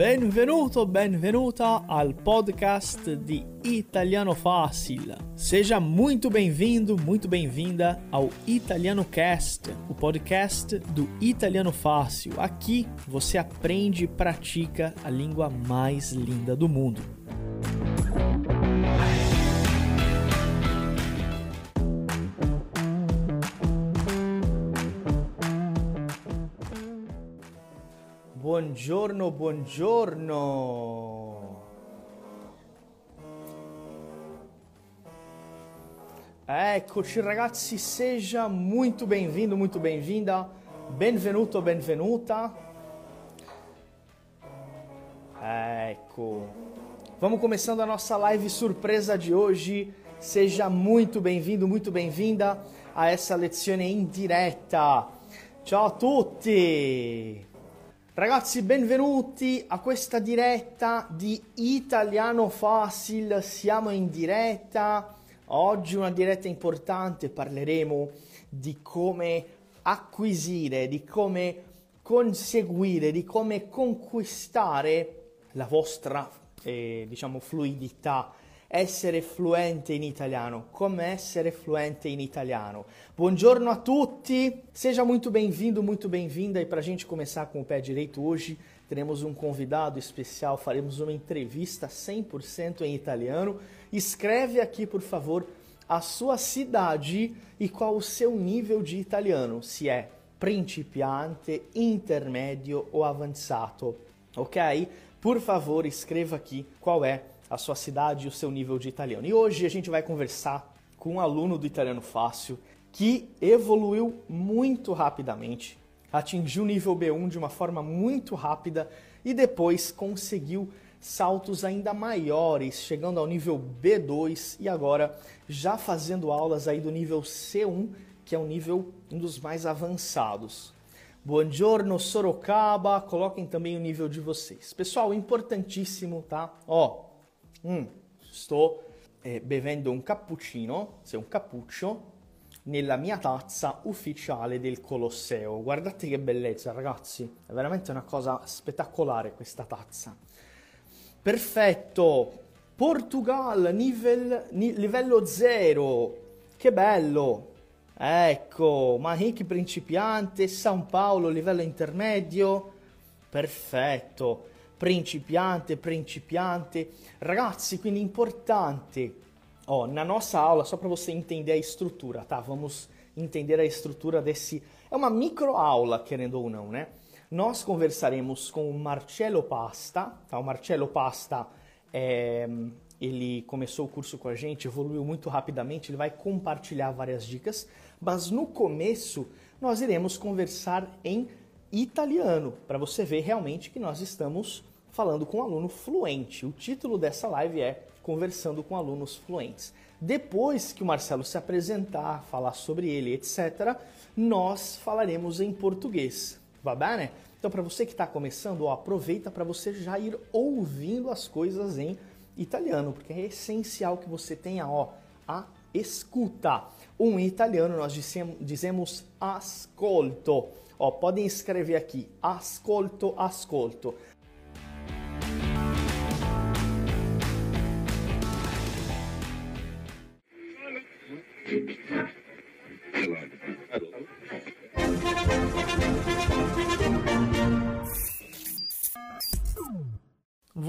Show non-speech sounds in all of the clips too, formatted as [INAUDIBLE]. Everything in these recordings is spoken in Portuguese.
Benvenuto, benvenuta al podcast di Italiano Fácil. Seja muito bem-vindo, muito bem-vinda ao Italiano Cast, o podcast do Italiano Fácil. Aqui você aprende e pratica a língua mais linda do mundo. Buongiorno, buongiorno. Eccoci ragazzi, seja muito bem-vindo, muito bem-vinda. Benvenuto, benvenuta. Ecco. Vamos começando a nossa live surpresa de hoje. Seja muito bem-vindo, muito bem-vinda a essa lezione in diretta. Ciao a tutti! Ragazzi, benvenuti a questa diretta di Italiano Facile. Siamo in diretta. Oggi una diretta importante, parleremo di come acquisire, di come conseguire, di come conquistare la vostra, eh, diciamo, fluidità essere fluente in italiano. Come essere fluente in italiano. Buongiorno a tutti, seja muito bem-vindo, muito bem-vinda. E para a gente começar com o pé direito hoje, teremos um convidado especial, faremos uma entrevista 100% em italiano. Escreve aqui, por favor, a sua cidade e qual o seu nível de italiano, se é principiante, intermédio ou avançado. Ok? Por favor, escreva aqui qual é a sua cidade e o seu nível de italiano. E hoje a gente vai conversar com um aluno do Italiano Fácil que evoluiu muito rapidamente, atingiu o nível B1 de uma forma muito rápida e depois conseguiu saltos ainda maiores, chegando ao nível B2 e agora já fazendo aulas aí do nível C1, que é um nível um dos mais avançados. Buongiorno Sorocaba, coloquem também o nível de vocês. Pessoal, importantíssimo, tá? Ó, Mm, sto eh, bevendo un cappuccino, se un cappuccio, nella mia tazza ufficiale del Colosseo. Guardate che bellezza, ragazzi, è veramente una cosa spettacolare questa tazza. Perfetto, Portugal, nivel, ni, livello 0, che bello. Ecco, Mahiki principiante, San Paolo, livello intermedio. Perfetto principiante, principiante. Ragazzi, quindi importante. Ó, na nossa aula, só para você entender a estrutura, tá? Vamos entender a estrutura desse. É uma micro aula, querendo ou não, né? Nós conversaremos com o Marcello Pasta, tá? O Marcello Pasta é, ele começou o curso com a gente, evoluiu muito rapidamente, ele vai compartilhar várias dicas, mas no começo nós iremos conversar em italiano, para você ver realmente que nós estamos falando com um aluno fluente. O título dessa live é Conversando com Alunos Fluentes. Depois que o Marcelo se apresentar, falar sobre ele, etc., nós falaremos em português. Vai bem? Então, para você que está começando, ó, aproveita para você já ir ouvindo as coisas em italiano, porque é essencial que você tenha ó, a escuta. Um italiano nós dizemos ascolto. Ó, podem escrever aqui, ascolto, ascolto.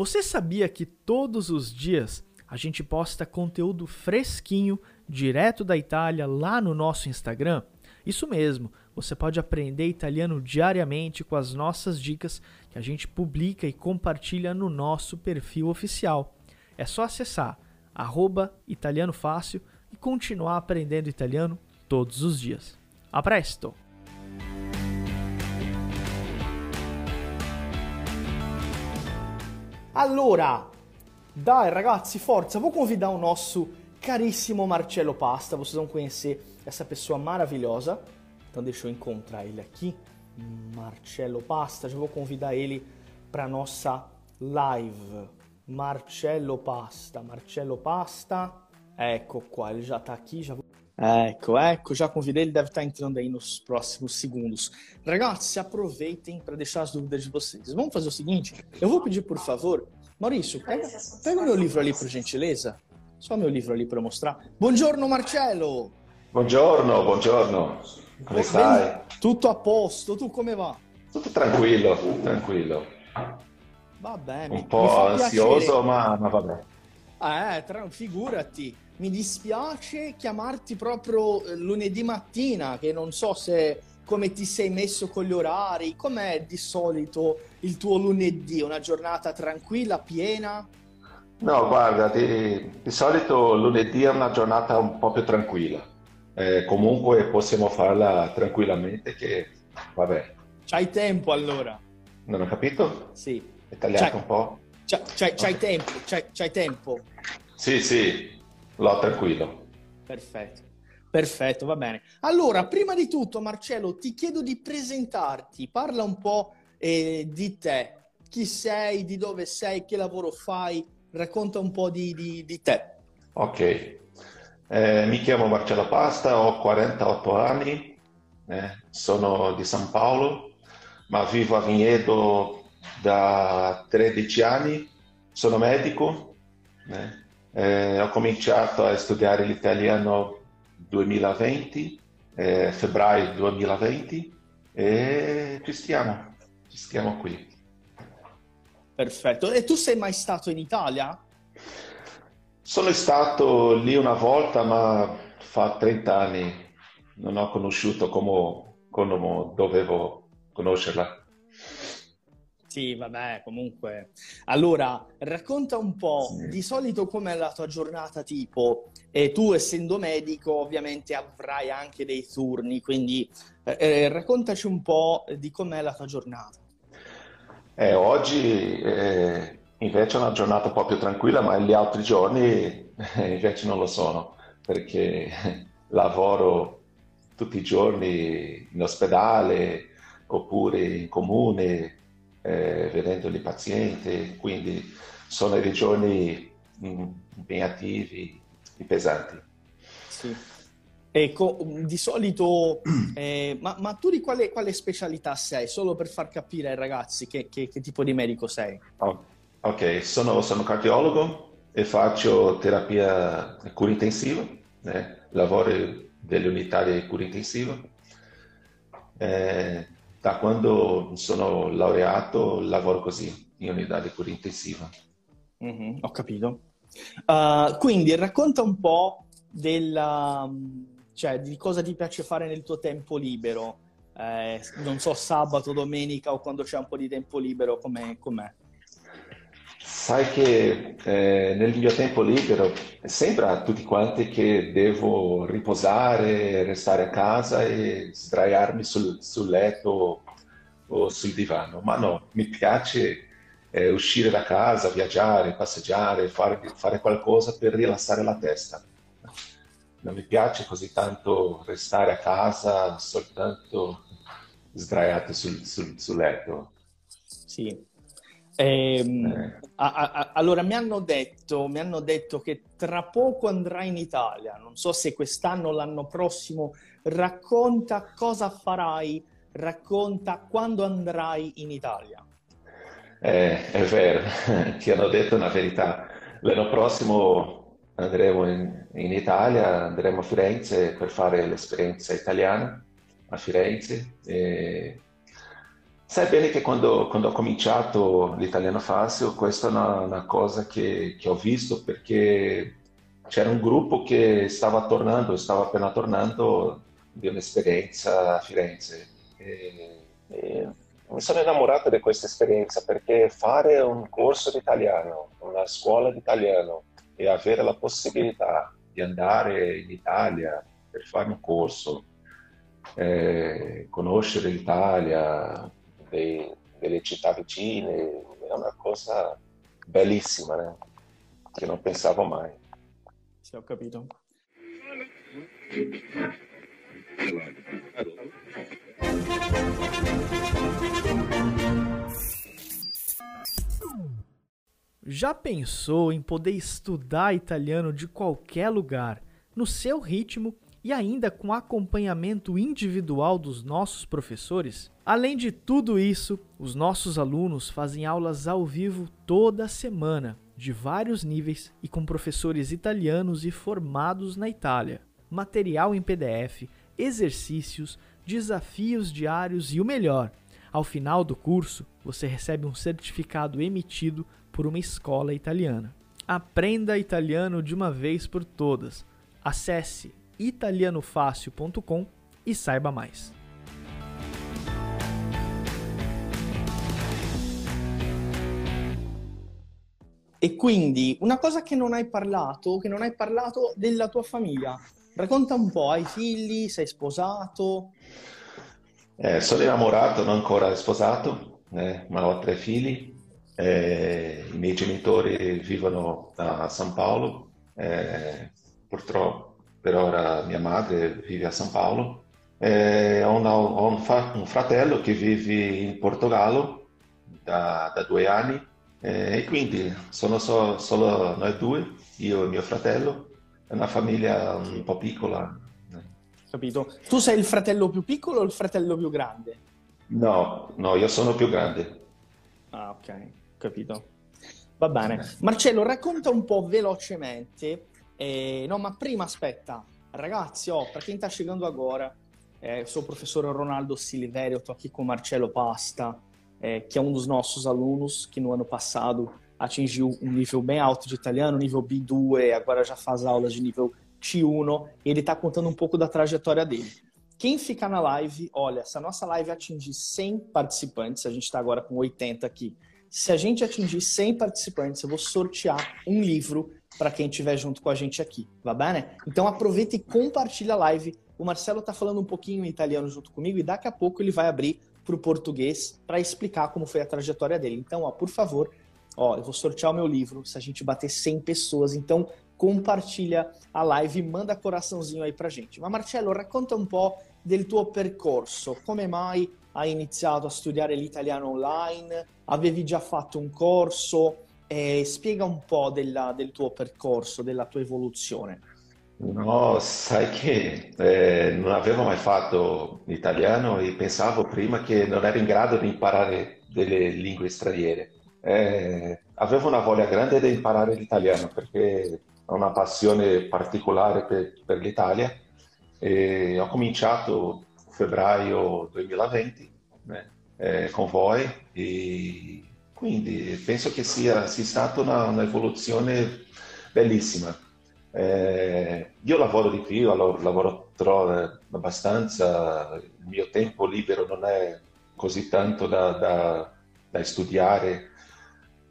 Você sabia que todos os dias a gente posta conteúdo fresquinho, direto da Itália, lá no nosso Instagram? Isso mesmo, você pode aprender italiano diariamente com as nossas dicas que a gente publica e compartilha no nosso perfil oficial. É só acessar arroba italiano fácil e continuar aprendendo italiano todos os dias. A presto! Allora, dai ragazzi, forza, vou convidar o nosso caríssimo Marcello Pasta, vocês vão conhecer essa pessoa maravilhosa. Então deixa eu encontrar ele aqui. Marcello Pasta, já vou convidar ele para nossa live. Marcello Pasta, Marcello Pasta, Ecco qua, ele já tá aqui, já Ecco, ecco, já convidei, ele deve estar entrando aí nos próximos segundos. Ragazzi, aproveitem para deixar as dúvidas de vocês. Vamos fazer o seguinte, eu vou pedir, por favor, Maurício, pega, pega o meu livro ali, por gentileza. Só meu livro ali para mostrar. Buongiorno Marcello! Buongiorno, buongiorno. Come stai? Tutto a posto, tu come va? Tutto tranquillo, tranquillo. Va bene. Un po' ansioso, ma, ma vabbè. Eh, tra, figurati. Mi dispiace chiamarti proprio eh, lunedì mattina, che non so se come ti sei messo con gli orari, com'è di solito il tuo lunedì? Una giornata tranquilla, piena? No, guarda, di, di solito lunedì è una giornata un po' più tranquilla. Eh, comunque possiamo farla tranquillamente che, vabbè. C'hai tempo allora? Non ho capito? Sì. È tagliato c'hai, un po'? C'hai, c'hai, c'hai tempo, c'hai, c'hai tempo? Sì, sì, l'ho tranquillo. Perfetto. Perfetto, va bene. Allora, prima di tutto, Marcello, ti chiedo di presentarti. Parla un po' eh, di te. Chi sei, di dove sei, che lavoro fai? Racconta un po' di, di, di te. Ok. Eh, mi chiamo Marcello Pasta, ho 48 anni, eh, sono di San Paolo, ma vivo a Vignedo da 13 anni, sono medico, eh. Eh, ho cominciato a studiare l'italiano 2020, eh, febbraio 2020 e ci stiamo, ci stiamo qui. Perfetto. E tu sei mai stato in Italia? Sono stato lì una volta, ma fa 30 anni. Non ho conosciuto come, come dovevo conoscerla. Sì, vabbè, comunque. Allora, racconta un po' sì. di solito com'è la tua giornata tipo. E tu, essendo medico, ovviamente avrai anche dei turni, quindi eh, eh raccontaci un po' di com'è la tua giornata. Eh, oggi eh, invece è una giornata un po' più tranquilla, ma gli altri giorni eh, invece non lo sono, perché [LAUGHS] lavoro tutti i giorni in ospedale oppure in comune eh, vedendo i pazienti, quindi sono dei giorni mm, impegnativi e pesanti. Sì. Ecco, di solito, [CLEARS THROAT] eh, ma, ma, tu di quale, quale, specialità sei? Solo per far capire ai ragazzi che, che, che tipo di medico sei. Oh, ok, sono, sono, cardiologo e faccio terapia cura intensiva, eh, lavoro delle unità di cura intensiva. Eh, da quando sono laureato lavoro così, in unità di cura intensiva. Mm-hmm, ho capito. Uh, quindi racconta un po' della, cioè, di cosa ti piace fare nel tuo tempo libero. Eh, non so, sabato, domenica o quando c'è un po' di tempo libero, com'è? com'è? Sai che eh, nel mio tempo libero sembra a tutti quanti che devo riposare, restare a casa e sdraiarmi sul, sul letto o sul divano, ma no, mi piace eh, uscire da casa, viaggiare, passeggiare, fare, fare qualcosa per rilassare la testa. Non mi piace così tanto restare a casa soltanto sdraiato sul, sul, sul letto. Sì, eh. a, a, allora, mi hanno, detto, mi hanno detto che tra poco andrai in Italia, non so se quest'anno o l'anno prossimo, racconta cosa farai, racconta quando andrai in Italia. Eh, è vero, [LAUGHS] ti hanno detto una verità. L'anno prossimo andremo in, in Italia, andremo a Firenze per fare l'esperienza italiana a Firenze. E Sai bene che quando, quando ho cominciato l'italiano Fácil, questa è una, una cosa che, che, ho visto perché c'era un gruppo che stava tornando, stava appena tornando di un'esperienza a Firenze. E, e mi sono innamorato di questa esperienza perché fare un corso di italiano, una scuola di italiano e avere la possibilità di andare in Italia per fare un corso, eh, conoscere l'Italia, dei, delle città vicine, è una cosa bellissima, né? che non pensavo mai. Sì, ho capito. Já pensou em poder estudar italiano de qualquer lugar, no seu ritmo e ainda com acompanhamento individual dos nossos professores? Além de tudo isso, os nossos alunos fazem aulas ao vivo toda semana, de vários níveis e com professores italianos e formados na Itália. Material em PDF, exercícios, desafios diários e o melhor, ao final do curso, você recebe um certificado emitido por uma escola italiana. Aprenda italiano de uma vez por todas. Acesse italianofácil.com e saiba mais. E quindi una cosa che non hai parlato, che non hai parlato della tua famiglia. Racconta un po', hai figli, sei sposato? Eh, sono innamorato, non ancora sposato, eh, ma ho tre figli. Eh, I miei genitori vivono a San Paolo, eh, purtroppo per ora mia madre vive a San Paolo. Eh, ho, una, ho un, fa- un, fratello che vive in Portogallo da, da due anni eh, e quindi sono so, solo noi due, io e mio fratello. È una famiglia un po' piccola, capito? Tu sei il fratello più piccolo o il fratello più grande? No, no, io sono più grande. Ah, ok, capito. Va bene. Marcello, racconta un po' velocemente. Eh, no, ma prima aspetta. Ragazzi, oh, para quem está chegando agora, é, eu sou o professor Ronaldo Silveira, eu estou aqui com o Marcelo Pasta, é, que é um dos nossos alunos que no ano passado atingiu um nível bem alto de italiano, nível B2, agora já faz aulas de nível T1, ele está contando um pouco da trajetória dele. Quem ficar na live, olha, se a nossa live atingir 100 participantes, a gente está agora com 80 aqui. Se a gente atingir 100 participantes, eu vou sortear um livro para quem estiver junto com a gente aqui, va bene? Então aproveita e compartilha a live. O Marcelo está falando um pouquinho em italiano junto comigo e daqui a pouco ele vai abrir para o português para explicar como foi a trajetória dele. Então, ó, por favor, ó, eu vou sortear o meu livro se a gente bater 100 pessoas. Então, compartilha a live e manda coraçãozinho aí pra gente. Ma Marcello, racconta un po' del tuo percorso, come mai hai iniziato a studiare l'italiano online, avevi già fatto un corso, eh, spiega un po' della, del tuo percorso, della tua evoluzione. No, sai che eh, non avevo mai fatto l'italiano e pensavo prima che non ero in grado di imparare delle lingue straniere. Eh, avevo una voglia grande di imparare l'italiano perché ho una passione particolare per, per l'Italia e ho cominciato febbraio 2020 eh, con voi e quindi penso che sia, sia stata un'evoluzione bellissima. Eh, io lavoro di più, lavoro, lavoro tro- abbastanza, il mio tempo libero non è così tanto da, da, da studiare,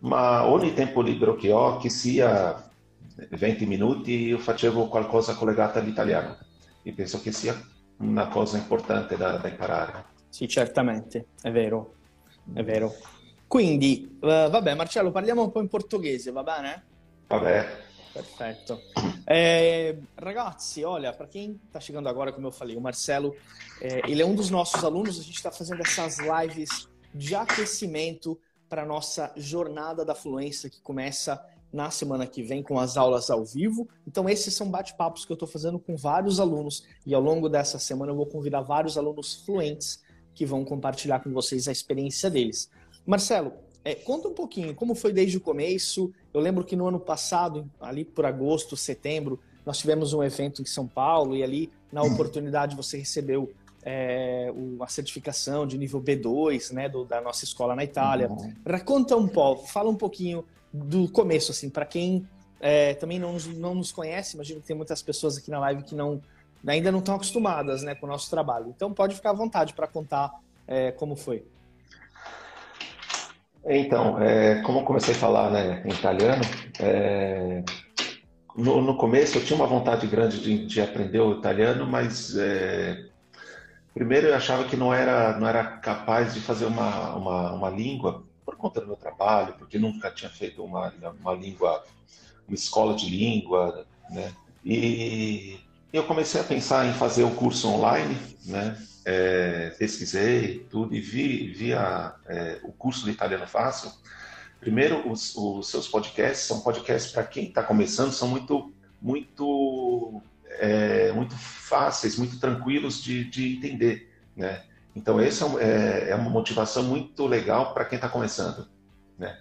ma ogni tempo libero che ho, che sia 20 minuti io facevo qualcosa collegato all'italiano e penso che sia una cosa importante da, da imparare. Sì, certamente, è vero, è vero. Quindi, uh, vabbè Marcello, parliamo un po' in portoghese, va bene? Vabbè. Perfetto. É, ragazzi, olha, para quem está chegando agora, como eu falei, o Marcelo, é, ele é um dos nossos alunos, a gente está fazendo essas lives de aquecimento para nossa jornada da fluência que começa na semana que vem com as aulas ao vivo. Então, esses são bate-papos que eu estou fazendo com vários alunos e ao longo dessa semana eu vou convidar vários alunos fluentes que vão compartilhar com vocês a experiência deles. Marcelo, é, conta um pouquinho como foi desde o começo. Eu lembro que no ano passado, ali por agosto, setembro, nós tivemos um evento em São Paulo e ali, na oportunidade, você recebeu é, a certificação de nível B2 né, do, da nossa escola na Itália. Uhum. Raconta um pouco, fala um pouquinho do começo, assim, para quem é, também não, não nos conhece, imagino que tem muitas pessoas aqui na live que não ainda não estão acostumadas né, com o nosso trabalho. Então pode ficar à vontade para contar é, como foi. Então, é, como eu comecei a falar né, em italiano, é, no, no, começo eu tinha uma vontade grande de, de aprender o italiano, mas é, primeiro eu achava que não era, não era capaz de fazer uma, uma, uma língua por conta do meu trabalho, porque nunca tinha feito uma, uma língua, uma escola de língua, né? E eu comecei a pensar em fazer o curso online, né? É, pesquisei tudo e vi, é, o curso de italiano fácil primeiro, os, os seus podcasts são podcasts para quem está começando, são muito, muito, é, muito fáceis, muito tranquilos de, de entender, né? Então, essa é, é uma motivação muito legal para quem está começando. Né?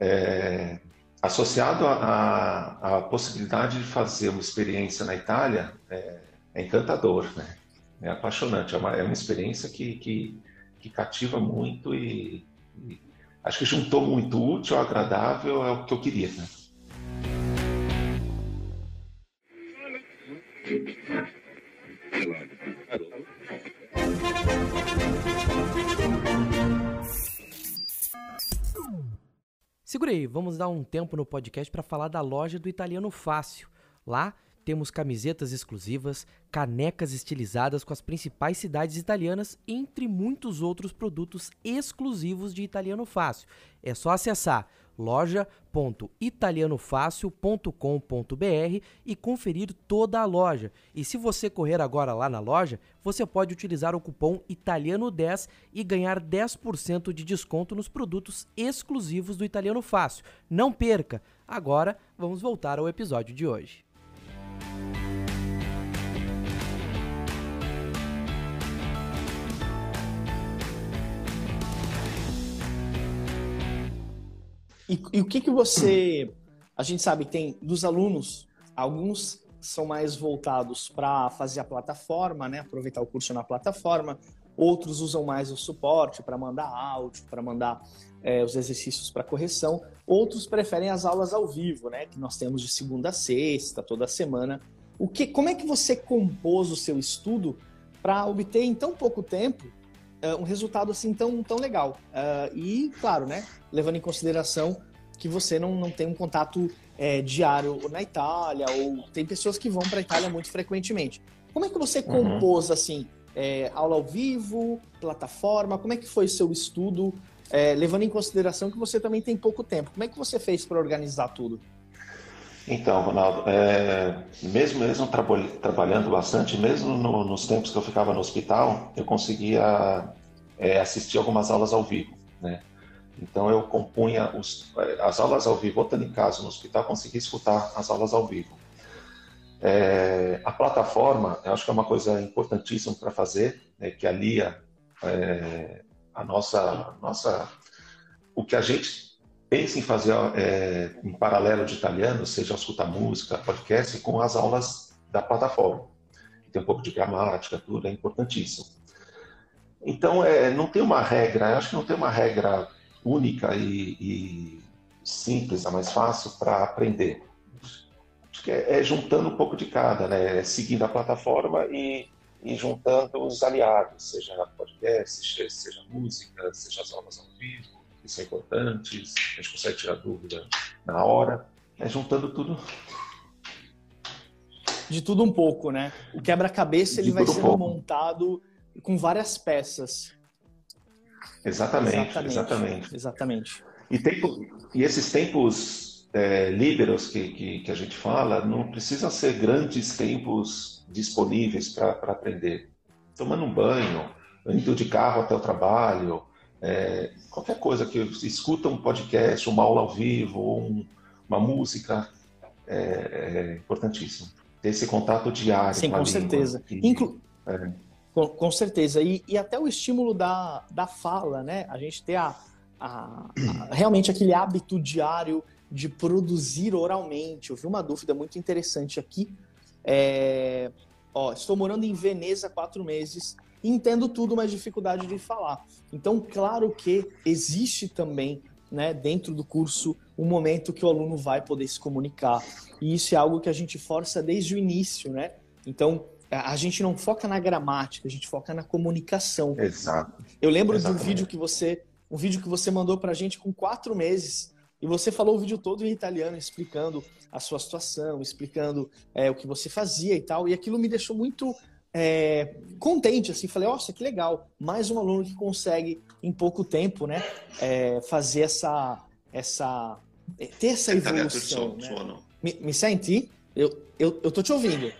É, associado à possibilidade de fazer uma experiência na Itália, é, é encantador, né? É apaixonante, é uma, é uma experiência que, que, que cativa muito e, e, acho que juntou muito útil agradável, é o que eu queria. Né? Segura aí, vamos dar um tempo no podcast para falar da loja do Italiano Fácil. Lá temos camisetas exclusivas, canecas estilizadas com as principais cidades italianas, entre muitos outros produtos exclusivos de Italiano Fácil. É só acessar loja.italianofácil.com.br e conferir toda a loja. E se você correr agora lá na loja, você pode utilizar o cupom Italiano10 e ganhar 10% de desconto nos produtos exclusivos do Italiano Fácil. Não perca! Agora vamos voltar ao episódio de hoje. E, e o que, que você. A gente sabe que tem dos alunos, alguns são mais voltados para fazer a plataforma, né? aproveitar o curso na plataforma, outros usam mais o suporte para mandar áudio, para mandar é, os exercícios para correção, outros preferem as aulas ao vivo, né? que nós temos de segunda a sexta, toda semana. O que, como é que você compôs o seu estudo para obter em tão pouco tempo uh, um resultado assim tão, tão legal. Uh, e, claro, né, levando em consideração que você não, não tem um contato é, diário na Itália, ou tem pessoas que vão para a Itália muito frequentemente. Como é que você uhum. compôs, assim, é, aula ao vivo, plataforma? Como é que foi o seu estudo, é, levando em consideração que você também tem pouco tempo? Como é que você fez para organizar tudo? Então, Ronaldo, é, mesmo, mesmo trabalhando bastante, mesmo no, nos tempos que eu ficava no hospital, eu conseguia é, assistir algumas aulas ao vivo, né? Então eu compunha os, as aulas ao vivo, voltando em casa no hospital, conseguia escutar as aulas ao vivo. É, a plataforma, eu acho que é uma coisa importantíssima para fazer, né, que alia é, a nossa, nossa, o que a gente pense em fazer é, em paralelo de italiano, seja escutar música, podcast, com as aulas da plataforma. Tem um pouco de gramática, tudo é importantíssimo. Então, é, não tem uma regra, acho que não tem uma regra única e, e simples, a mais fácil para aprender. Acho que é, é, juntando um pouco de cada, né? É seguindo a plataforma e, e juntando os aliados, seja podcast, seja música, seja as aulas ao vivo que são importantes, a gente consegue tirar dúvida na hora, é juntando tudo. De tudo um pouco, né? O quebra-cabeça ele vai sendo um montado com várias peças. Exatamente, exatamente. Exatamente. exatamente. E, tempo, e esses tempos é, líberos que, que, que, a gente fala não precisam ser grandes tempos disponíveis para aprender. Tomando um banho, indo de carro até o trabalho, é, qualquer coisa que escuta um podcast, uma aula ao vivo, um, uma música, é, é, importantíssimo. Ter esse contato diário. Sim, com, com certeza. Inclu... É. Com, com, certeza. E, e, até o estímulo da, da fala, né? A gente ter a, a, a, realmente aquele hábito diário de produzir oralmente. Eu vi uma dúvida muito interessante aqui. É, ó, estou morando em Veneza há quatro meses entendo tudo, mas dificuldade de falar. Então, claro que existe também, né, dentro do curso, um momento que o aluno vai poder se comunicar. E isso é algo que a gente força desde o início, né? Então, a gente não foca na gramática, a gente foca na comunicação. Exato. Eu lembro Exatamente. de um vídeo que você, um vídeo que você mandou pra gente com quatro meses, e você falou o vídeo todo em italiano, explicando a sua situação, explicando é, o que você fazia e tal, e aquilo me deixou muito é, contente, assim, falei, nossa, que legal, mais um aluno que consegue em pouco tempo, né, é, fazer essa, essa, é, ter essa evolução. Né? Me, me sente? Eu, eu, eu tô te ouvindo.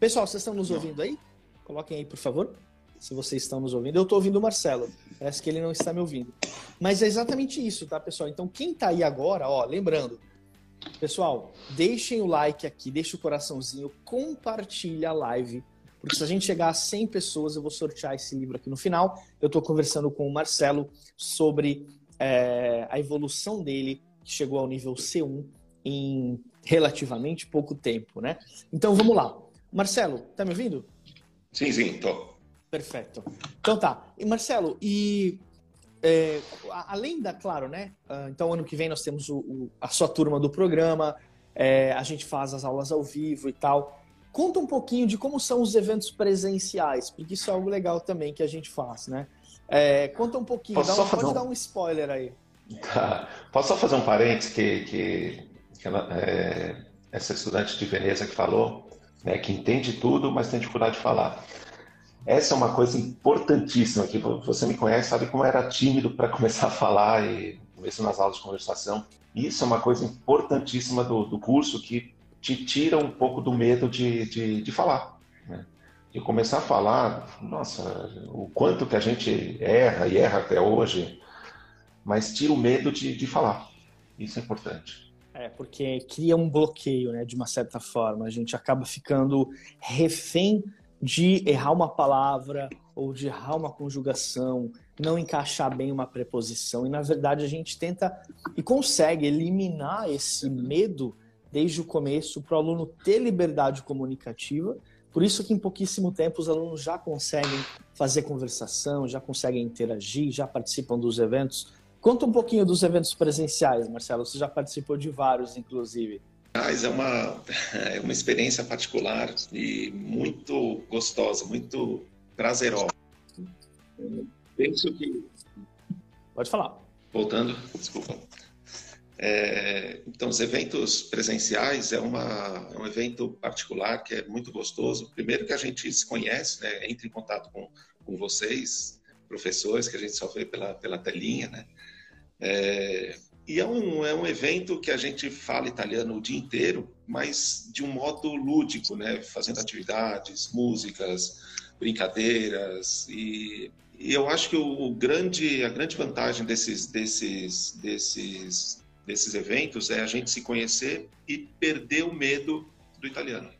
Pessoal, vocês estão nos ouvindo aí? Coloquem aí, por favor. Se vocês estão nos ouvindo. Eu estou ouvindo o Marcelo, parece que ele não está me ouvindo. Mas é exatamente isso, tá, pessoal? Então, quem está aí agora, ó, lembrando, pessoal, deixem o like aqui, deixem o coraçãozinho, compartilha a live, porque se a gente chegar a 100 pessoas, eu vou sortear esse livro aqui no final. Eu estou conversando com o Marcelo sobre é, a evolução dele, que chegou ao nível C1 em relativamente pouco tempo, né? Então, vamos lá. Marcelo, tá me ouvindo? Sim, sim, tô. Perfeito. Então tá. E Marcelo, e é, além da, claro, né? Ah, então ano que vem nós temos o, o, a sua turma do programa, é, a gente faz as aulas ao vivo e tal. Conta um pouquinho de como são os eventos presenciais, porque isso é algo legal também que a gente faz, né? É, conta um pouquinho, dá um, pode um... dar um spoiler aí. Tá. Posso só fazer um parênteses que, que, que ela, é, essa estudante de Veneza que falou, né, que entende tudo, mas tem dificuldade de falar. Essa é uma coisa importantíssima que você me conhece, sabe como era tímido para [LAUGHS] começar a falar e mesmo nas aulas de conversação. Isso é uma coisa importantíssima do, do curso que te tira um pouco do medo de, de, de falar. Né? E começar a falar, nossa, o quanto que a gente erra e erra até hoje, mas tira o medo de, de falar. Isso é importante. É, porque cria um bloqueio, né, de uma certa forma. A gente acaba ficando refém de errar uma palavra ou de errar uma conjugação, não encaixar bem uma preposição. E na verdade a gente tenta e consegue eliminar esse medo desde o começo para o aluno ter liberdade comunicativa. Por isso que em pouquíssimo tempo os alunos já conseguem fazer conversação, já conseguem interagir, já participam dos eventos. Conta um pouquinho dos eventos presenciais, Marcelo. Você já participou de vários, inclusive. Mas é uma, [LAUGHS] é uma experiência particular e muito gostosa, muito prazerosa. Penso que. Pode falar. Voltando, desculpa. É, então, os eventos presenciais é, uma, é um evento particular que é muito gostoso. Primeiro que a gente se conhece, né, entra em contato com, com vocês, professores, que a gente só vê pela, pela telinha, né? É, e é um, é um evento que a gente fala italiano o dia inteiro, mas de um modo lúdico, né? Fazendo atividades, músicas, brincadeiras e, e eu acho que o, o, grande, a grande vantagem desses, desses, desses, desses eventos é a gente se conhecer e perder o medo do italiano.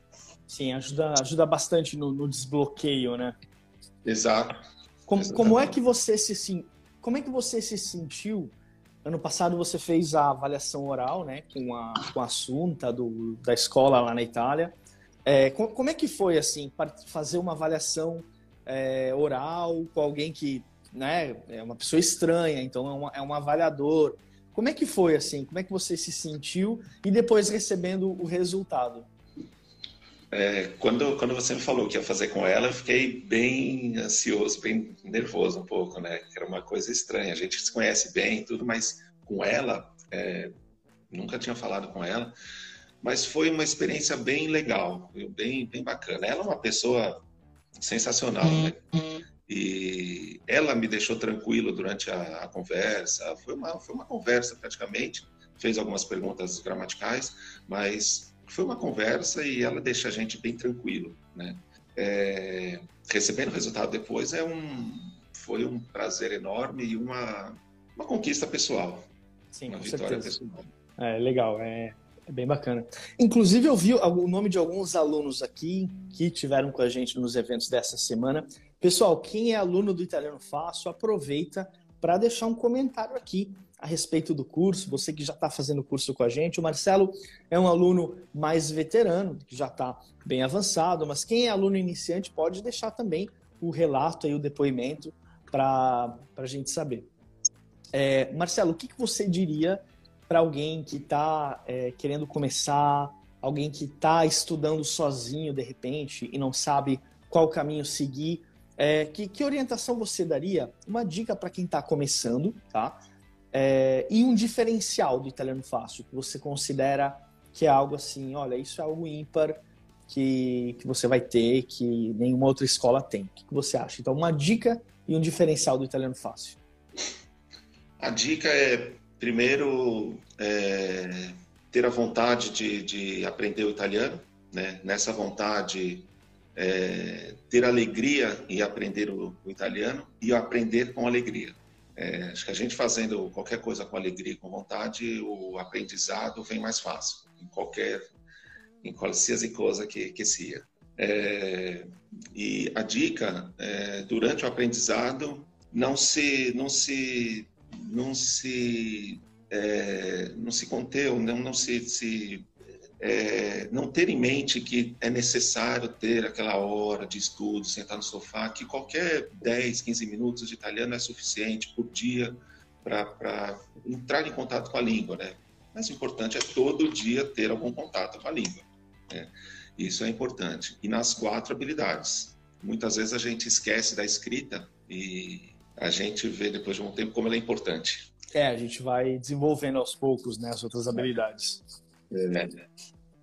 Sim, ajuda, ajuda bastante no, no desbloqueio, né? Exato. Como, como é que você se como é que você se sentiu Ano passado você fez a avaliação oral, né, com a, com a Assunta do, da escola lá na Itália. É, como é que foi, assim, fazer uma avaliação é, oral com alguém que, né, é uma pessoa estranha, então é, uma, é um avaliador. Como é que foi, assim, como é que você se sentiu e depois recebendo o resultado? É, quando, quando você me falou que ia fazer com ela, eu fiquei bem ansioso, bem nervoso um pouco, né? Era uma coisa estranha. A gente se conhece bem tudo, mas com ela, é, nunca tinha falado com ela. Mas foi uma experiência bem legal, bem, bem bacana. Ela é uma pessoa sensacional, né? E ela me deixou tranquilo durante a, a conversa. Foi uma, foi uma conversa praticamente. Fez algumas perguntas gramaticais, mas foi uma conversa e ela deixa a gente bem tranquilo, né? É, recebendo o resultado depois é um, foi um prazer enorme e uma, uma conquista pessoal. Sim, uma vitória certeza. pessoal. É legal, é, é, bem bacana. Inclusive, eu vi o nome de alguns alunos aqui que tiveram com a gente nos eventos dessa semana. Pessoal, quem é aluno do Italiano Fácil, aproveita para deixar um comentário aqui a respeito do curso, você que já está fazendo o curso com a gente. O Marcelo é um aluno mais veterano, que já está bem avançado, mas quem é aluno iniciante pode deixar também o relato e o depoimento para a gente saber. É, Marcelo, o que, que você diria para alguém que está é, querendo começar, alguém que está estudando sozinho de repente e não sabe qual caminho seguir? É, que, que orientação você daria? Uma dica para quem está começando, tá? É, e um diferencial do italiano fácil, que você considera que é algo assim, olha, isso é algo ímpar que, que você vai ter, que nenhuma outra escola tem. O que, que você acha? Então, uma dica e um diferencial do italiano fácil. A dica é, primeiro, é, ter a vontade de, de aprender o italiano, né? Nessa vontade é, ter alegria e aprender o, o, italiano e aprender com alegria. É, acho que a gente fazendo qualquer coisa com alegria e com vontade, o aprendizado vem mais fácil, em qualquer, em qualquer coisa que, que seja. É, e a dica, é, durante o aprendizado, não se, não se, não se, é, não se conter, não, não se, se é, não ter em mente que é necessário ter aquela hora de estudo, sentar no sofá, que qualquer 10, 15 minutos de italiano é suficiente por dia para entrar em contato com a língua, né? Mas o importante é todo dia ter algum contato com a língua. Né? Isso é importante. E nas quatro habilidades. Muitas vezes a gente esquece da escrita e a gente vê depois de um tempo como ela é importante. É, a gente vai desenvolvendo aos poucos né, as outras habilidades.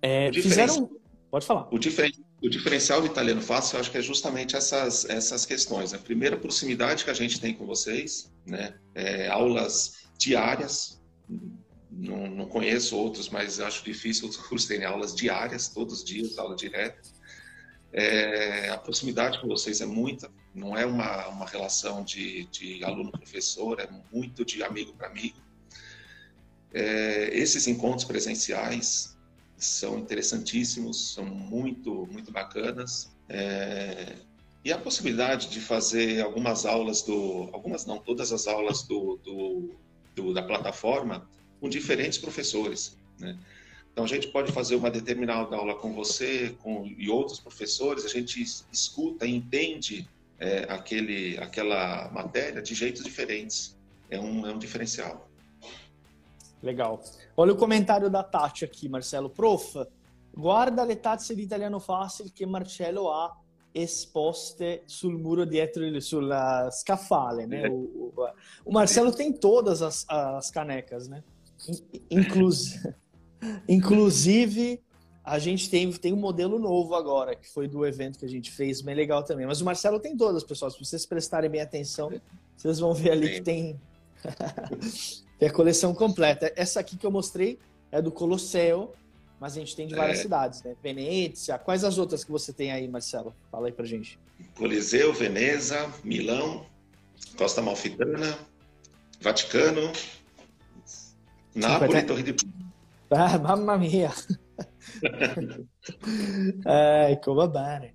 É, é, fizeram. Pode falar. O, o, diferencial do italiano fácil, eu acho que é justamente essas, essas questões. A primeira, a proximidade que a gente tem com vocês, né? É, aulas diárias. Não, não, conheço outros, mas acho difícil os cursos terem aulas diárias, todos os dias, aula direta. É, a proximidade com vocês é muita, não é uma, uma relação de, de aluno-professor, é muito de amigo para amigo. É, esses encontros presenciais são interessantíssimos, são muito, muito bacanas. É, e a possibilidade de fazer algumas aulas do, algumas não, todas as aulas do, do, do da plataforma com diferentes professores, né? Então a gente pode fazer uma determinada aula com você com, e outros professores, a gente escuta e entende é, aquele, aquela matéria de jeitos diferentes. É um, é um diferencial. Legal. Olha o comentário da Tati aqui, Marcelo. Prof, guarda le tazze di italiano facile che Marcello ha esposte sul muro dietro, sul scaffale, né? O, o, o Marcelo tem todas as, as canecas, né? Inclusive, [LAUGHS] inclusive, a gente tem, tem um modelo novo agora, que foi do evento que a gente fez, bem legal também. Mas o Marcelo tem todas, pessoal. Se vocês prestarem bem atenção, vocês vão ver ali que tem [LAUGHS] Tem a coleção completa. Essa aqui que eu mostrei é do Colosseu, mas a gente tem de várias é. cidades, né? Venezia. Quais as outras que você tem aí, Marcelo? Fala aí pra gente. Coliseu, Veneza, Milão, Costa Malfitana, Vaticano, Nápoles e Torre de Pisa. [LAUGHS] Ah, mamma mia! ecco, va bene.